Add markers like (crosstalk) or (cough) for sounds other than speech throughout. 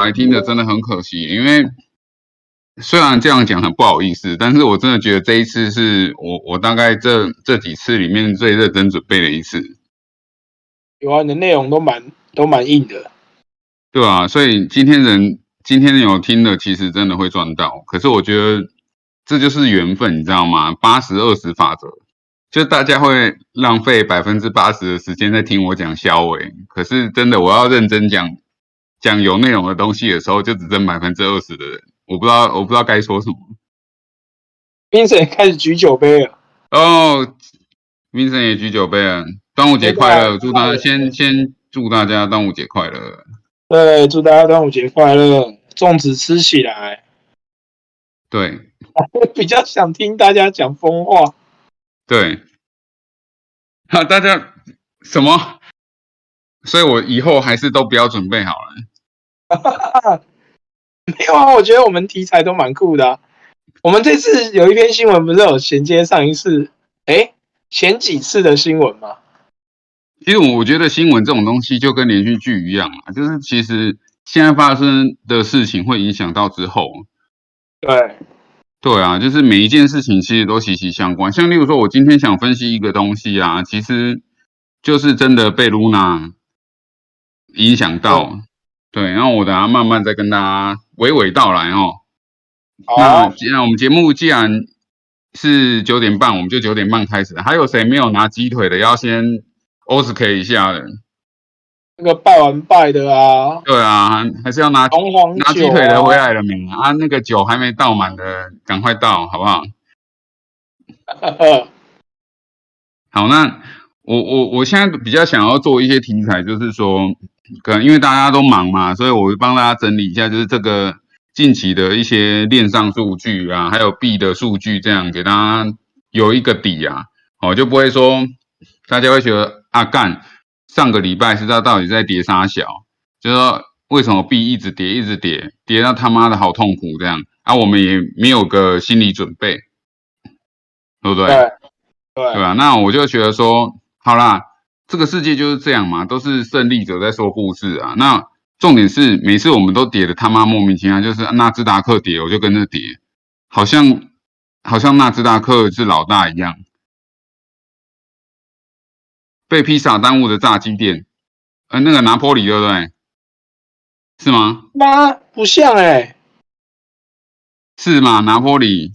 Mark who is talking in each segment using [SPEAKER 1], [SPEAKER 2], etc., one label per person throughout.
[SPEAKER 1] 来听的真的很可惜，因为虽然这样讲很不好意思，但是我真的觉得这一次是我我大概这这几次里面最认真准备的一次。
[SPEAKER 2] 有啊，你的内容都蛮都蛮硬的，
[SPEAKER 1] 对啊，所以今天人今天有听的，其实真的会赚到。可是我觉得这就是缘分，你知道吗？八十二十法则，就大家会浪费百分之八十的时间在听我讲消维，可是真的我要认真讲。讲有内容的东西的时候，就只剩百分之二十的人，我不知道，我不知道该说什么。
[SPEAKER 2] Vincent 开始举酒杯了。
[SPEAKER 1] 哦，Vincent 也举酒杯了，端午节快乐！祝大家先先祝大家端午节快乐。
[SPEAKER 2] 对，祝大家端午节快乐，粽子吃起来。
[SPEAKER 1] 对，(laughs)
[SPEAKER 2] 比较想听大家讲疯话。
[SPEAKER 1] 对，好，大家什么？所以我以后还是都不要准备好了。(laughs)
[SPEAKER 2] 没有啊，我觉得我们题材都蛮酷的。我们这次有一篇新闻，不是有衔接上一次？哎，前几次的新闻吗？
[SPEAKER 1] 其实我觉得新闻这种东西就跟连续剧一样啊，就是其实现在发生的事情会影响到之后。
[SPEAKER 2] 对，
[SPEAKER 1] 对啊，就是每一件事情其实都息息相关。像例如说，我今天想分析一个东西啊，其实就是真的被露娜影响到。对，然后我等下慢慢再跟大家娓娓道来哦。那既然我们节目既然是九点半，我们就九点半开始。还有谁没有拿鸡腿的，要先 o s k 一下的？
[SPEAKER 2] 那个拜完拜的啊？
[SPEAKER 1] 对啊，还是要拿拿鸡腿的回来了没啊？那个酒还没倒满的，赶快倒好不好？(laughs) 好，那我我我现在比较想要做一些题材，就是说。可能因为大家都忙嘛，所以我会帮大家整理一下，就是这个近期的一些链上数据啊，还有币的数据，这样给大家有一个底啊，哦，就不会说大家会觉得啊干，上个礼拜是道到底在跌啥小，就说为什么币一直跌一直跌，跌到他妈的好痛苦这样，啊，我们也没有个心理准备，对不对？
[SPEAKER 2] 对，对，
[SPEAKER 1] 对吧？那我就觉得说，好啦。这个世界就是这样嘛，都是胜利者在说故事啊。那重点是每次我们都跌的他妈莫名其妙，就是纳斯达克跌，我就跟着跌，好像好像纳斯达克是老大一样。被披萨耽误的炸鸡店，呃，那个拿坡里对不对？是吗？
[SPEAKER 2] 妈，不像哎，
[SPEAKER 1] 是吗？拿坡里。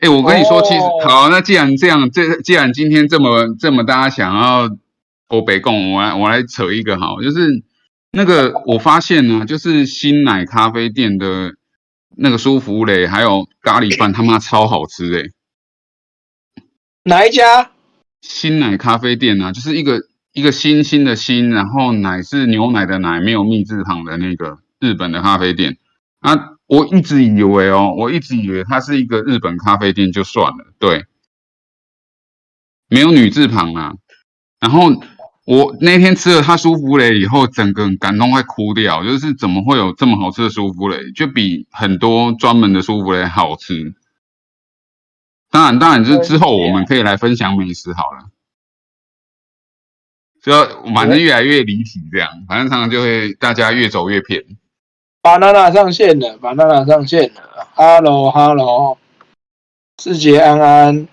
[SPEAKER 1] 哎，我跟你说，其实好，那既然这样，这既然今天这么这么大家想要。我北贡，我来我来扯一个哈，就是那个我发现呢，就是新奶咖啡店的那个舒芙蕾还有咖喱饭，他妈超好吃哎！
[SPEAKER 2] 哪一家？
[SPEAKER 1] 新奶咖啡店啊，就是一个一个新新的新，然后奶是牛奶的奶，没有蜜字旁的那个日本的咖啡店啊。我一直以为哦，我一直以为它是一个日本咖啡店就算了，对，没有女字旁啊，然后。我那天吃了他舒芙蕾以后，整个感动快哭掉。就是怎么会有这么好吃的舒芙蕾，就比很多专门的舒芙蕾好吃。当然，当然，就是之后我们可以来分享美食好了。就反正越来越离题，这样，反正常常就会大家越走越偏。
[SPEAKER 2] 巴娜娜上线了，巴娜娜上线了。Hello，Hello，世杰安安，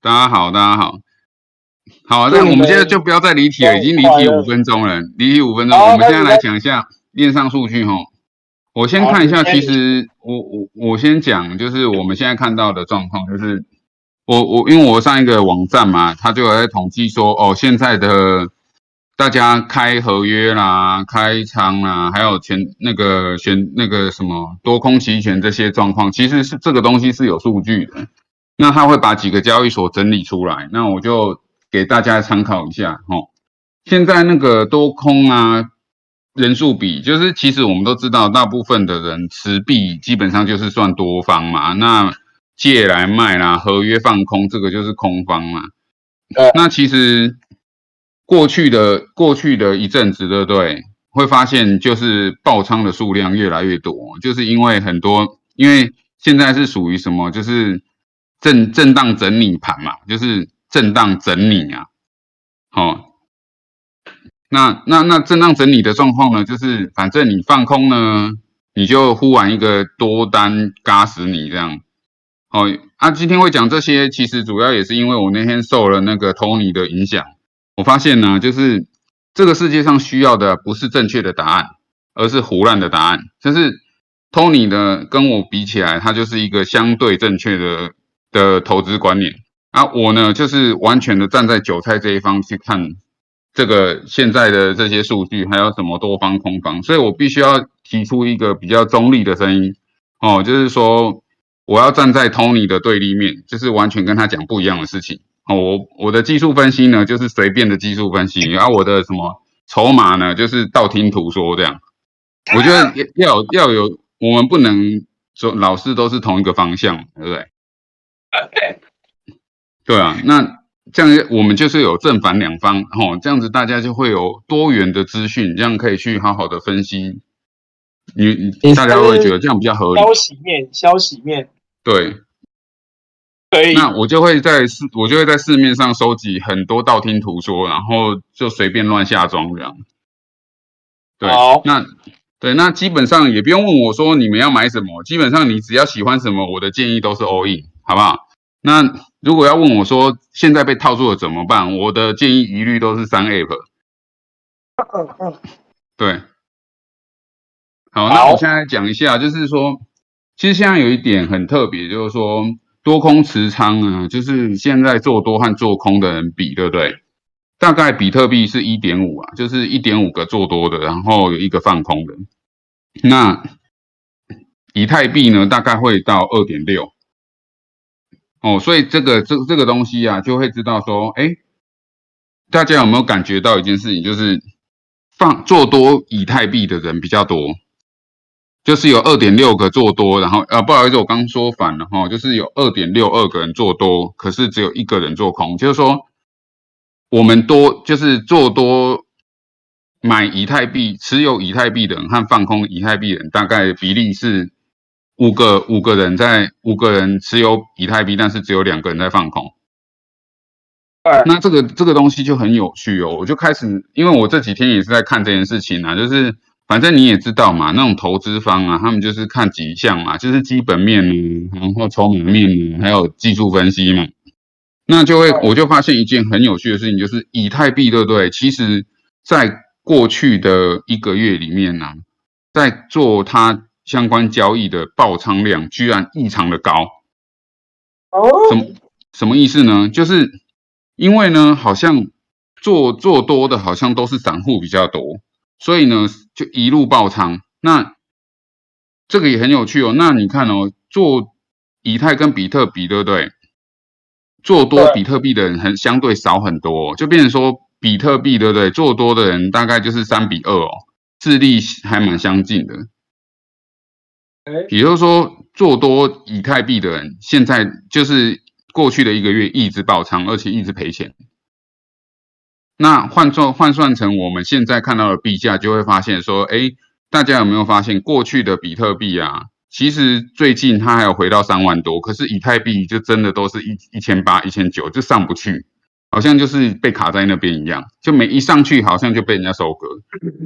[SPEAKER 1] 大家好，大家好。好，那我们现在就不要再离题了，已经离题五分钟了，离题五分钟。我们现在来讲一下链上数据哈。我先看一下，其实我我我先讲，就是我们现在看到的状况，就是我我因为我上一个网站嘛，它就有在统计说，哦，现在的大家开合约啦、开仓啦，还有前那个选那个什么多空期权这些状况，其实是这个东西是有数据的。那他会把几个交易所整理出来，那我就。给大家参考一下哈，现在那个多空啊人数比，就是其实我们都知道，大部分的人持币基本上就是算多方嘛，那借来卖啦，合约放空这个就是空方嘛。那其实过去的过去的一阵子，对不对？会发现就是爆仓的数量越来越多，就是因为很多，因为现在是属于什么，就是震震荡整理盘嘛，就是。震荡整理啊，好，那那那震荡整理的状况呢，就是反正你放空呢，你就忽然一个多单嘎死你这样。哦，啊，今天会讲这些，其实主要也是因为我那天受了那个 Tony 的影响，我发现呢，就是这个世界上需要的不是正确的答案，而是胡乱的答案。就是 Tony 呢，跟我比起来，他就是一个相对正确的的投资观念。啊，我呢，就是完全的站在韭菜这一方去看这个现在的这些数据，还有什么多方空方，所以我必须要提出一个比较中立的声音。哦，就是说。我要站在 Tony 的对立面，就是完全跟他讲不一样的事情。哦，我我的技术分析呢，就是随便的技术分析，然后我的什么筹码呢，就是道听途说这样。我觉得要要有，我们不能说老是都是同一个方向，对不对？对啊，那这样我们就是有正反两方，哦，这样子大家就会有多元的资讯，这样可以去好好的分析。你大家会觉得这样比较合理。
[SPEAKER 2] 消息面，消息面。
[SPEAKER 1] 对，
[SPEAKER 2] 可以。
[SPEAKER 1] 那我就会在市，我就会在市面上收集很多道听途说，然后就随便乱下装这样。对，那对，那基本上也不用问我说你们要买什么，基本上你只要喜欢什么，我的建议都是 all in，好不好？那如果要问我说现在被套住了怎么办，我的建议一律都是三 app。嗯嗯，对。好，那我现在讲一下，就是说。其实现在有一点很特别，就是说多空持仓啊，就是现在做多和做空的人比，对不对？大概比特币是一点五啊，就是一点五个做多的，然后有一个放空的。那以太币呢，大概会到二点六。哦，所以这个这这个东西啊，就会知道说，哎，大家有没有感觉到一件事情，就是放做多以太币的人比较多。就是有二点六个做多，然后呃不好意思，我刚说反了哈，就是有二点六二个人做多，可是只有一个人做空，就是说我们多就是做多买以太币持有以太币的人和放空以太币的人大概比例是五个五个人在五个人持有以太币，但是只有两个人在放空。那这个这个东西就很有趣哦，我就开始因为我这几天也是在看这件事情啊，就是。反正你也知道嘛，那种投资方啊，他们就是看几项嘛，就是基本面呢，然后筹码面呢，还有技术分析嘛。那就会，我就发现一件很有趣的事情，就是以太币，对不对？其实，在过去的一个月里面呢，在做它相关交易的爆仓量居然异常的高。哦。什么什么意思呢？就是因为呢，好像做做多的，好像都是散户比较多。所以呢，就一路爆仓。那这个也很有趣哦。那你看哦，做以太跟比特币，对不对？做多比特币的人很相对少很多，就变成说比特币，对不对？做多的人大概就是三比二哦，智力还蛮相近的。也就是说，做多以太币的人，现在就是过去的一个月一直爆仓，而且一直赔钱。那换算换算成我们现在看到的币价，就会发现说，哎，大家有没有发现过去的比特币啊，其实最近它还有回到三万多，可是以太币就真的都是一一千八、一千九就上不去，好像就是被卡在那边一样，就每一上去好像就被人家收割。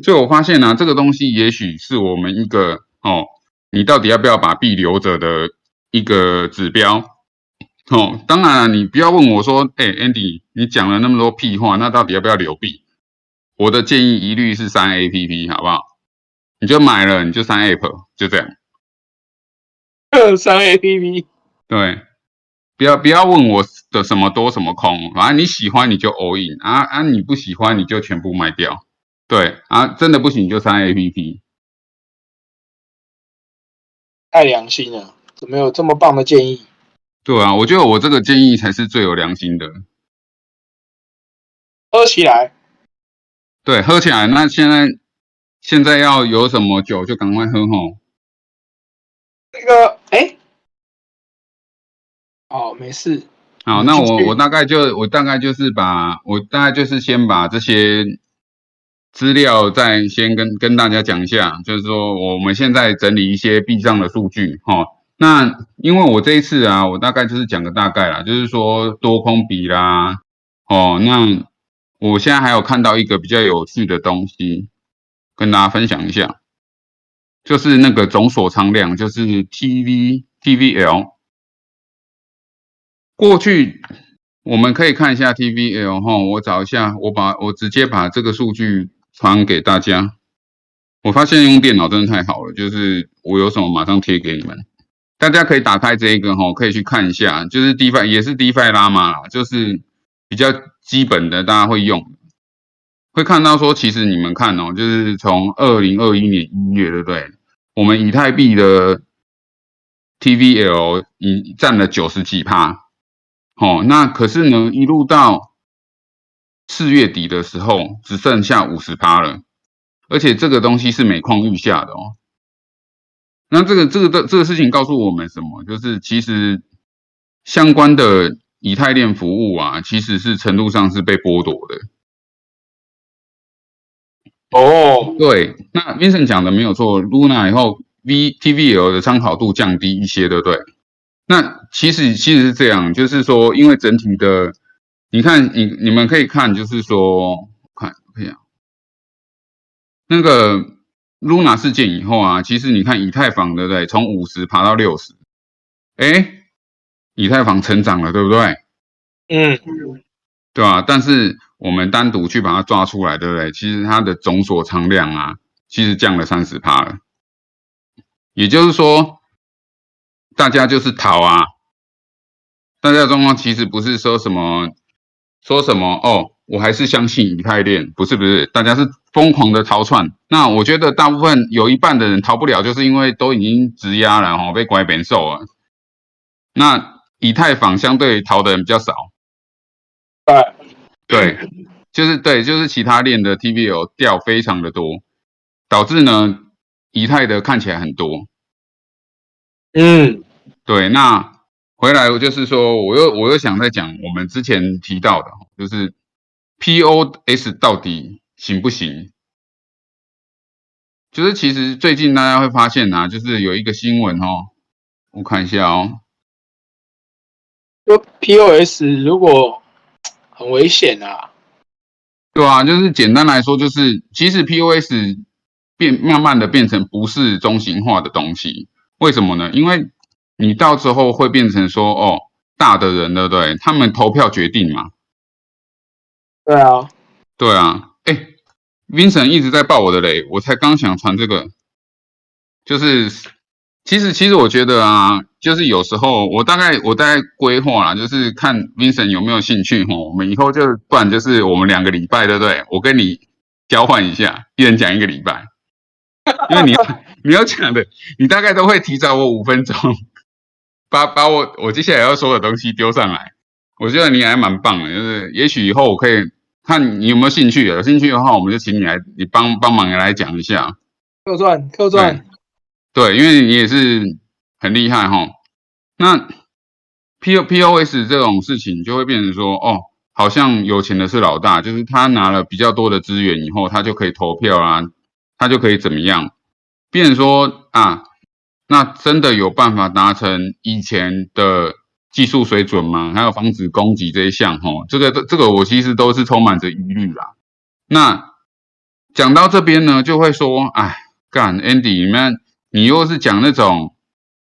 [SPEAKER 1] 所以我发现呢，这个东西也许是我们一个哦，你到底要不要把币留着的一个指标。哦，当然了，你不要问我说，哎，Andy，你讲了那么多屁话，那到底要不要留币？我的建议一律是删 APP，好不好？你就买了，你就删 App，就这样。(laughs)
[SPEAKER 2] 删 APP。
[SPEAKER 1] 对，不要不要问我的什么多什么空，反正你喜欢你就 all in 啊啊，你不喜欢你就全部卖掉。对啊，真的不行就删 APP。
[SPEAKER 2] 太良心了，怎么有这么棒的建议？
[SPEAKER 1] 对啊，我觉得我这个建议才是最有良心的。
[SPEAKER 2] 喝起来，
[SPEAKER 1] 对，喝起来。那现在现在要有什么酒就赶快喝吼。
[SPEAKER 2] 那个，哎，哦，没事。
[SPEAKER 1] 好，那我我大概就我大概就是把我大概就是先把这些资料再先跟跟大家讲一下，就是说我们现在整理一些币账的数据哈。那因为我这一次啊，我大概就是讲个大概啦，就是说多空比啦，哦，那我现在还有看到一个比较有趣的东西，跟大家分享一下，就是那个总锁仓量，就是 TV TVL。过去我们可以看一下 TVL 哈，我找一下，我把我直接把这个数据传给大家。我发现用电脑真的太好了，就是我有什么马上贴给你们。大家可以打开这一个哈，可以去看一下，就是 DeFi 也是 DeFi 拉嘛，就是比较基本的，大家会用，会看到说，其实你们看哦，就是从二零二一年一月，对不对？我们以太币的 TVL 已占了九十几趴，哦，那可是呢，一路到四月底的时候，只剩下五十趴了，而且这个东西是每况愈下的哦。那这个这个的这个事情告诉我们什么？就是其实相关的以太链服务啊，其实是程度上是被剥夺的。
[SPEAKER 2] 哦，
[SPEAKER 1] 对，那 Vincent 讲的没有错，Luna 以后 V TVL 的参考度降低一些，对不对？那其实其实是这样，就是说，因为整体的，你看你你们可以看，就是说，看可以啊，那个。Luna 事件以后啊，其实你看以太坊对不对？从五十爬到六十，哎，以太坊成长了，对不对？
[SPEAKER 2] 嗯，
[SPEAKER 1] 对吧？但是我们单独去把它抓出来，对不对？其实它的总锁仓量啊，其实降了三十趴了。也就是说，大家就是逃啊，大家的状况其实不是说什么说什么哦。我还是相信以太链，不是不是，大家是疯狂的逃窜。那我觉得大部分有一半的人逃不了，就是因为都已经质押了哈，被拐扁受了。那以太坊相对逃的人比较少。
[SPEAKER 2] 对
[SPEAKER 1] 对，就是对，就是其他链的 TVL 掉非常的多，导致呢以太的看起来很多。
[SPEAKER 2] 嗯，
[SPEAKER 1] 对，那回来就是说，我又我又想再讲我们之前提到的，就是。POS 到底行不行？就是其实最近大家会发现啊，就是有一个新闻哦，我看一下哦。
[SPEAKER 2] 说 POS 如果很危险啊，
[SPEAKER 1] 对啊，就是简单来说，就是其实 POS 变慢慢的变成不是中心化的东西，为什么呢？因为你到时候会变成说，哦，大的人对不对？他们投票决定嘛。
[SPEAKER 2] 对啊，
[SPEAKER 1] 对啊，哎，Vincent 一直在爆我的雷，我才刚想传这个，就是其实其实我觉得啊，就是有时候我大概我大概规划啦，就是看 Vincent 有没有兴趣吼，我们以后就不然就是我们两个礼拜对不对？我跟你交换一下，一人讲一个礼拜，因为你要 (laughs) 你要讲的，你大概都会提早我五分钟，把把我我接下来要说的东西丢上来。我觉得你还蛮棒的，就是也许以后我可以看你有没有兴趣，有兴趣的话，我们就请你来，你帮帮忙来讲一下。
[SPEAKER 2] 客串，客串。
[SPEAKER 1] 对，因为你也是很厉害哈。那 P O P O S 这种事情就会变成说，哦，好像有钱的是老大，就是他拿了比较多的资源以后，他就可以投票啊，他就可以怎么样？变成说啊，那真的有办法达成以前的。技术水准吗，还有防止攻击这一项，吼，这个这这个我其实都是充满着疑虑啦。那讲到这边呢，就会说，哎，干，Andy，你们你又是讲那种，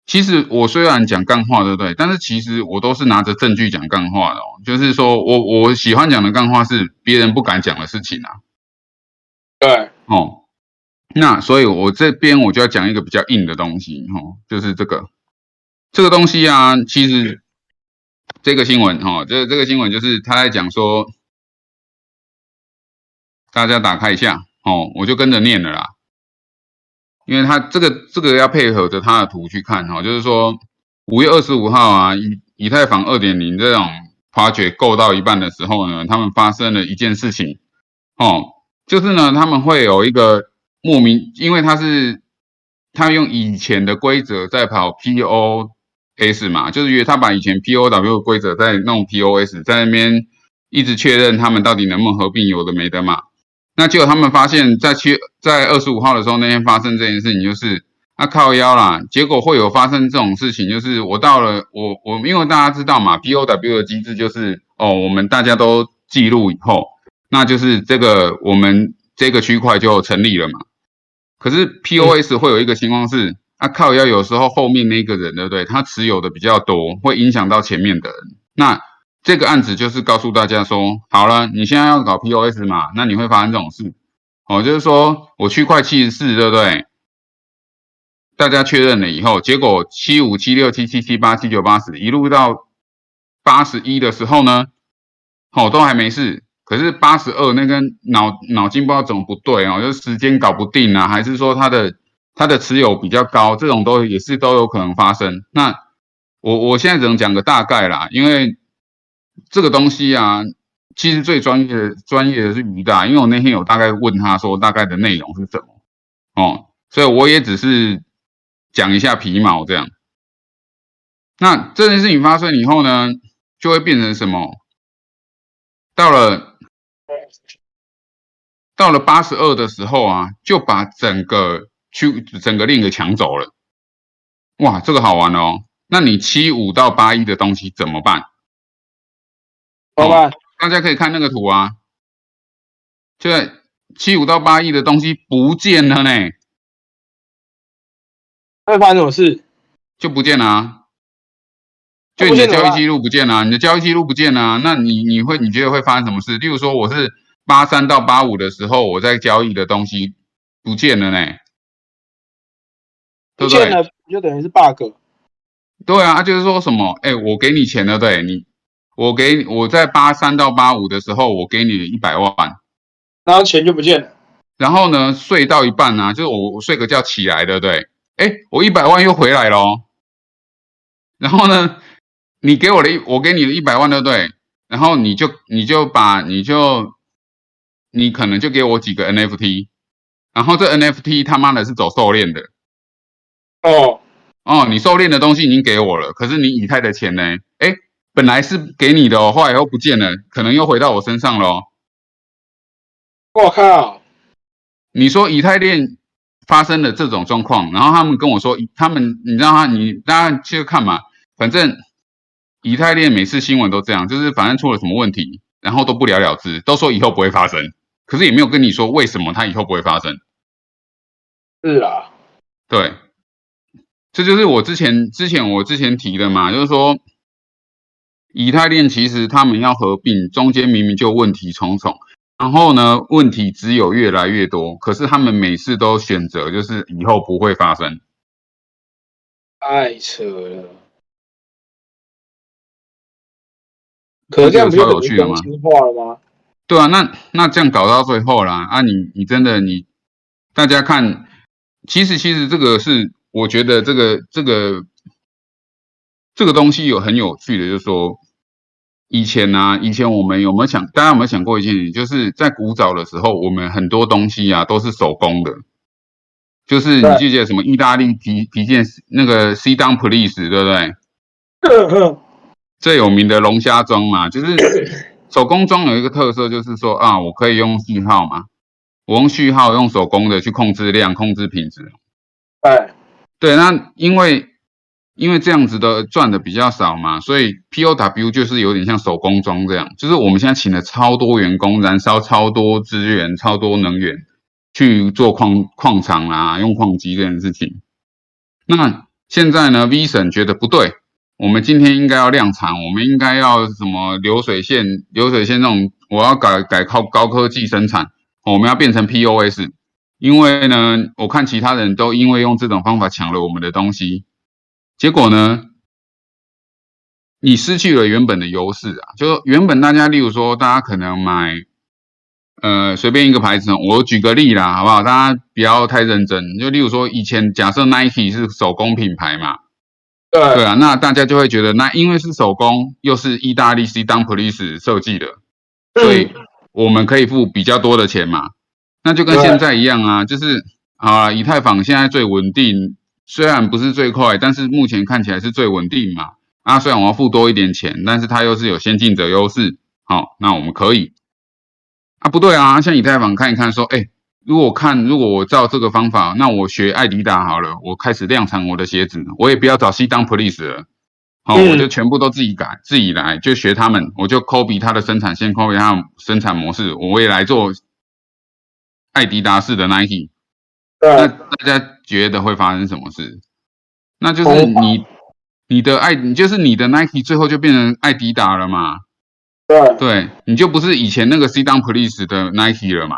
[SPEAKER 1] 其实我虽然讲干话，对不对？但是其实我都是拿着证据讲干话的哦。就是说我我喜欢讲的干话是别人不敢讲的事情啊。
[SPEAKER 2] 对，
[SPEAKER 1] 哦，那所以我这边我就要讲一个比较硬的东西，吼，就是这个这个东西啊，其实。这个新闻哈，这这个新闻就是他在讲说，大家打开一下哦，我就跟着念了啦，因为他这个这个要配合着他的图去看哈，就是说五月二十五号啊，以以太坊二点零这种发掘够到一半的时候呢，他们发生了一件事情哦，就是呢他们会有一个莫名，因为他是他用以前的规则在跑 PO。S 嘛，就是因为他把以前 POW 规则在弄 POS，在那边一直确认他们到底能不能合并，有的没的嘛。那结果他们发现，在七在二十五号的时候那天发生这件事情，就是那靠腰啦。结果会有发生这种事情，就是我到了我我因为大家知道嘛，POW 的机制就是哦，我们大家都记录以后，那就是这个我们这个区块就成立了嘛。可是 POS 会有一个情况是，啊靠，要有时候后面那个人对不对？他持有的比较多，会影响到前面的人。那这个案子就是告诉大家说，好了，你现在要搞 POS 嘛，那你会发生这种事。哦，就是说我区块七十四，对不对？大家确认了以后，结果七五、七六、七七、七八、七九、八十，一路到八十一的时候呢，哦，都还没事。可是八十二那根脑脑筋不知道怎么不对哦，就是时间搞不定啊，还是说他的他的持有比较高，这种都也是都有可能发生。那我我现在只能讲个大概啦，因为这个东西啊，其实最专业的专业的是于大，因为我那天有大概问他说大概的内容是什么哦，所以我也只是讲一下皮毛这样。那这件事情发生以后呢，就会变成什么？到了。到了八十二的时候啊，就把整个区整个链给抢走了。哇，这个好玩哦！那你七五到八一的东西怎么办？
[SPEAKER 2] 怎么办？
[SPEAKER 1] 大家可以看那个图啊，就在七五到八一的东西不见了呢。
[SPEAKER 2] 会发生什么事？
[SPEAKER 1] 就不见了啊！就你的交易记录不见了，你的交易记录不见了，那你你会你觉得会发生什么事？例如说我是。八三到八五的时候，我在交易的东西不见了呢，
[SPEAKER 2] 不见了就等于是 bug。
[SPEAKER 1] 对啊，就是说什么？哎，我给你钱了，对你，我给我在八三到八五的时候，我给你一百万，
[SPEAKER 2] 然后钱就不见了。
[SPEAKER 1] 然后呢，睡到一半呢，就是我我睡个觉起来的，对，哎，我一百万又回来了。然后呢，你给我的，我给你的一百万，对不对？然后你就你就把你就。你可能就给我几个 NFT，然后这 NFT 他妈的是走狩链的，
[SPEAKER 2] 哦
[SPEAKER 1] 哦，你狩链的东西已经给我了，可是你以太的钱呢？哎，本来是给你的哦，后来又不见了，可能又回到我身上了。
[SPEAKER 2] 我靠！
[SPEAKER 1] 你说以太链发生了这种状况，然后他们跟我说，他们你知道他？你大家去看嘛，反正以太链每次新闻都这样，就是反正出了什么问题，然后都不了了之，都说以后不会发生。可是也没有跟你说为什么它以后不会发生。
[SPEAKER 2] 是啊，
[SPEAKER 1] 对，这就是我之前之前我之前提的嘛，就是说，以太链其实他们要合并，中间明明就问题重重，然后呢，问题只有越来越多，可是他们每次都选择就是以后不会发生。
[SPEAKER 2] 太扯了，可这样不就有趣了吗？
[SPEAKER 1] 对啊，那那这样搞到最后啦，啊，你你真的你，大家看，其实其实这个是我觉得这个这个这个东西有很有趣的，就是说以前呢，以前我们有没有想，大家有没有想过一件事情，就是在古早的时候，我们很多东西啊都是手工的，就是你记得什么意大利皮皮件那个 C 当 Police 对不对？最有名的龙虾庄嘛，就是。手工装有一个特色，就是说啊，我可以用序号嘛，我用序号用手工的去控制量、控制品质。
[SPEAKER 2] 对，
[SPEAKER 1] 对，那因为因为这样子的赚的比较少嘛，所以 POW 就是有点像手工装这样，就是我们现在请了超多员工，燃烧超多资源、超多能源去做矿矿场啊，用矿机这件事情。那现在呢，V 神觉得不对。我们今天应该要量产，我们应该要什么流水线？流水线那种，我要改改靠高科技生产，我们要变成 POS。因为呢，我看其他人都因为用这种方法抢了我们的东西，结果呢，你失去了原本的优势啊！就原本大家，例如说，大家可能买，呃，随便一个牌子，我举个例啦，好不好？大家不要太认真。就例如说，以前假设 Nike 是手工品牌嘛。对啊，那大家就会觉得，那因为是手工，又是意大利 C 当 Police 设计的，所以我们可以付比较多的钱嘛。那就跟现在一样啊，就是啊，以太坊现在最稳定，虽然不是最快，但是目前看起来是最稳定嘛。啊，虽然我要付多一点钱，但是它又是有先进者优势。好，那我们可以。啊，不对啊，像以太坊看一看，说，哎。如果看，如果我照这个方法，那我学艾迪达好了，我开始量产我的鞋子，我也不要找西当 police 了，好，我就全部都自己改，自己来，就学他们，我就 copy 他的生产线，copy 他的生产模式，我也来做艾迪达式的 Nike。那大家觉得会发生什么事？那就是你你的爱，你就是你的 Nike 最后就变成艾迪达了嘛？
[SPEAKER 2] 对，
[SPEAKER 1] 对，你就不是以前那个 C Down Police 的 Nike 了嘛？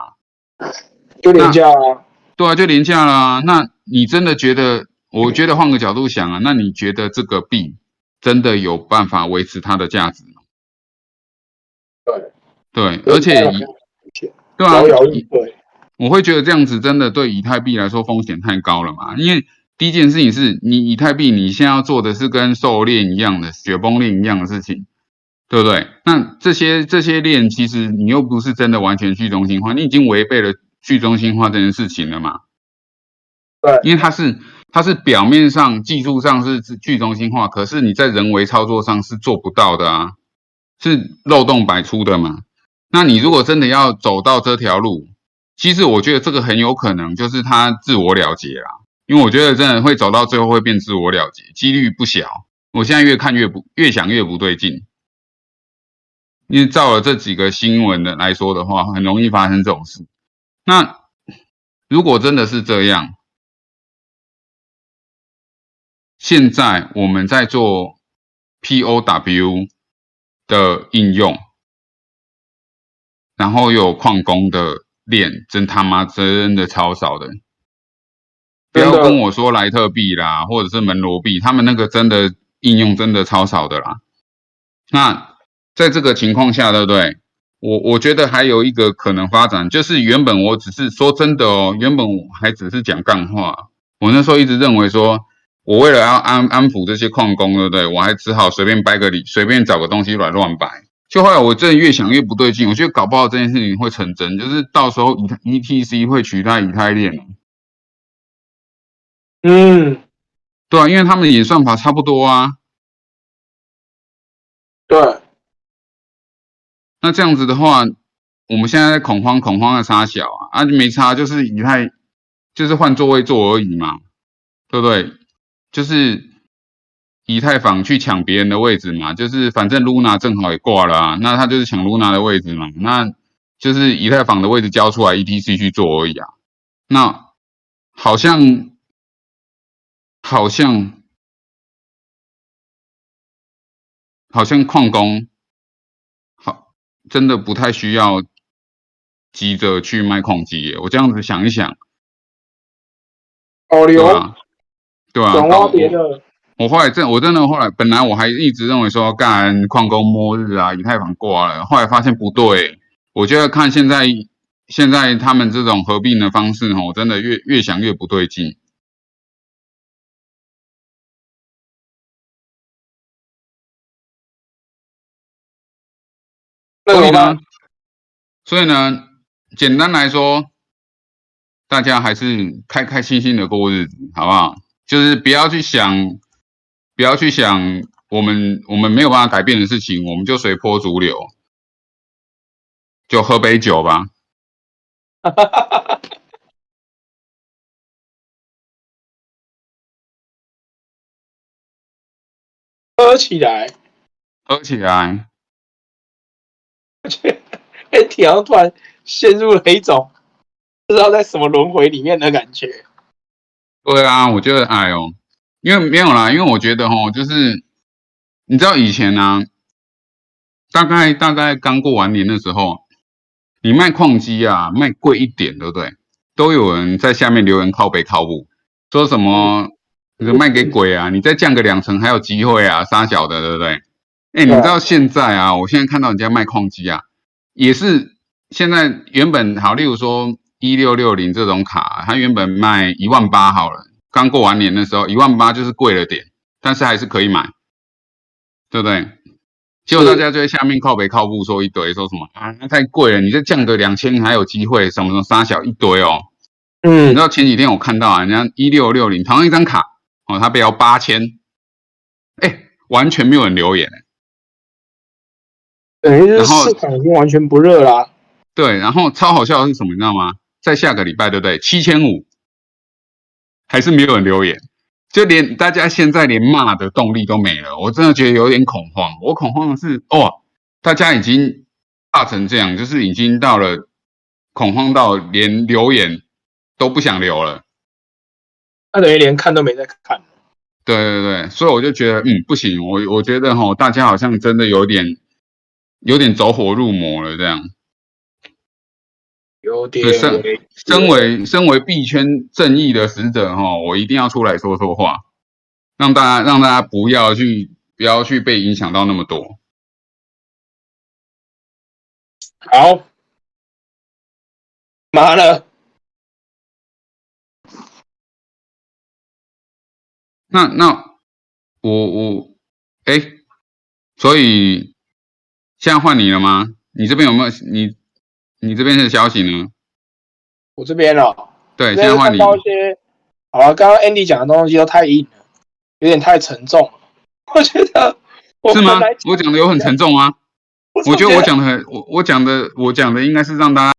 [SPEAKER 2] 就廉价啊。
[SPEAKER 1] 对啊，就廉价了。那你真的觉得？我觉得换个角度想啊，那你觉得这个币？真的有办法维持它的价值吗？
[SPEAKER 2] 对
[SPEAKER 1] 对，而且以对啊，对，我会觉得这样子真的对以太币来说风险太高了嘛？因为第一件事情是你以太币你现在要做的是跟狩链一样的雪崩链一样的事情，对不对？那这些这些链其实你又不是真的完全去中心化，你已经违背了去中心化这件事情了嘛？
[SPEAKER 2] 对，
[SPEAKER 1] 因为它是。它是表面上技术上是去中心化，可是你在人为操作上是做不到的啊，是漏洞百出的嘛。那你如果真的要走到这条路，其实我觉得这个很有可能就是他自我了结啦，因为我觉得真的会走到最后会变自我了结，几率不小。我现在越看越不越想越不对劲，因为照了这几个新闻的来说的话，很容易发生这种事。那如果真的是这样，现在我们在做 POW 的应用，然后有矿工的链，真他妈真的超少的。不要跟我说莱特币啦，或者是门罗币，他们那个真的应用真的超少的啦。那在这个情况下，对不对？我我觉得还有一个可能发展，就是原本我只是说真的哦，原本我还只是讲干话，我那时候一直认为说。我为了要安安抚这些矿工，对不对？我还只好随便掰个理，随便找个东西乱乱掰。就后来我真的越想越不对劲，我觉得搞不好这件事情会成真，就是到时候以 E T C 会取代以太链
[SPEAKER 2] 嗯，
[SPEAKER 1] 对啊，因为他们演算法差不多啊。
[SPEAKER 2] 对。
[SPEAKER 1] 那这样子的话，我们现在在恐慌，恐慌的差小啊，啊没差，就是以太，就是换座位坐而已嘛，对不对？就是以太坊去抢别人的位置嘛，就是反正 Luna 正好也挂了啊，那他就是抢 Luna 的位置嘛，那就是以太坊的位置交出来，ETC 去做而已啊。那好像好像好像矿工真的不太需要急着去卖矿机耶，我这样子想一想，
[SPEAKER 2] 保留。
[SPEAKER 1] 对啊，
[SPEAKER 2] 别的。
[SPEAKER 1] 我后来真，我真的后来，本来我还一直认为说干矿工末日啊，以太坊挂了。后来发现不对，我觉得看现在现在他们这种合并的方式，哈，我真的越越想越不对劲。所以呢，所以呢，简单来说，大家还是开开心心的过日子，好不好？就是不要去想，不要去想我们我们没有办法改变的事情，我们就随波逐流，就喝杯酒吧。(laughs)
[SPEAKER 2] 喝起来，
[SPEAKER 1] 喝起来。
[SPEAKER 2] 而且，哎，体突然陷入了一种不知道在什么轮回里面的感觉。
[SPEAKER 1] 对啊，我觉得哎呦，因为没有啦，因为我觉得哈，就是你知道以前呢，大概大概刚过完年的时候，你卖矿机啊，卖贵一点，对不对？都有人在下面留言靠北靠步，说什么卖给鬼啊，你再降个两成还有机会啊，杀小的，对不对？哎，你知道现在啊，我现在看到人家卖矿机啊，也是现在原本好，例如说。一六六零这种卡，它原本卖一万八好了，刚过完年的时候一万八就是贵了点，但是还是可以买，对不对？结果大家就在下面靠北靠步说一堆，说什么啊，那太贵了，你再降个两千还有机会，什么什么杀小一堆哦。嗯，你知道前几天我看到啊，人家一六六零同样一张卡哦，它标八千，哎，完全没有人留言，
[SPEAKER 2] 等于是市场已经完全不热啦。
[SPEAKER 1] 对，然后超好笑的是什么，你知道吗？在下个礼拜，对不对？七千五，还是没有人留言。就连大家现在连骂的动力都没了，我真的觉得有点恐慌。我恐慌的是，哦，大家已经怕成这样，就是已经到了恐慌到连留言都不想留了。
[SPEAKER 2] 那等于连看都没在看。
[SPEAKER 1] 对对对，所以我就觉得，嗯，不行，我我觉得哈，大家好像真的有点有点走火入魔了这样。
[SPEAKER 2] 有点。身
[SPEAKER 1] 身为身为币圈正义的使者哈，我一定要出来说说话，让大家让大家不要去不要去被影响到那么多。
[SPEAKER 2] 好，麻了。
[SPEAKER 1] 那那我我哎，所以现在换你了吗？你这边有没有你？你这边的消息呢？
[SPEAKER 2] 我这边哦，
[SPEAKER 1] 对，现在换你。
[SPEAKER 2] 好了，刚刚 Andy 讲的东西都太硬了，有点太沉重了。(laughs) 我觉得
[SPEAKER 1] 是吗？我讲的有很沉重吗？我觉得我讲的很，我我讲的我讲的应该是让大家。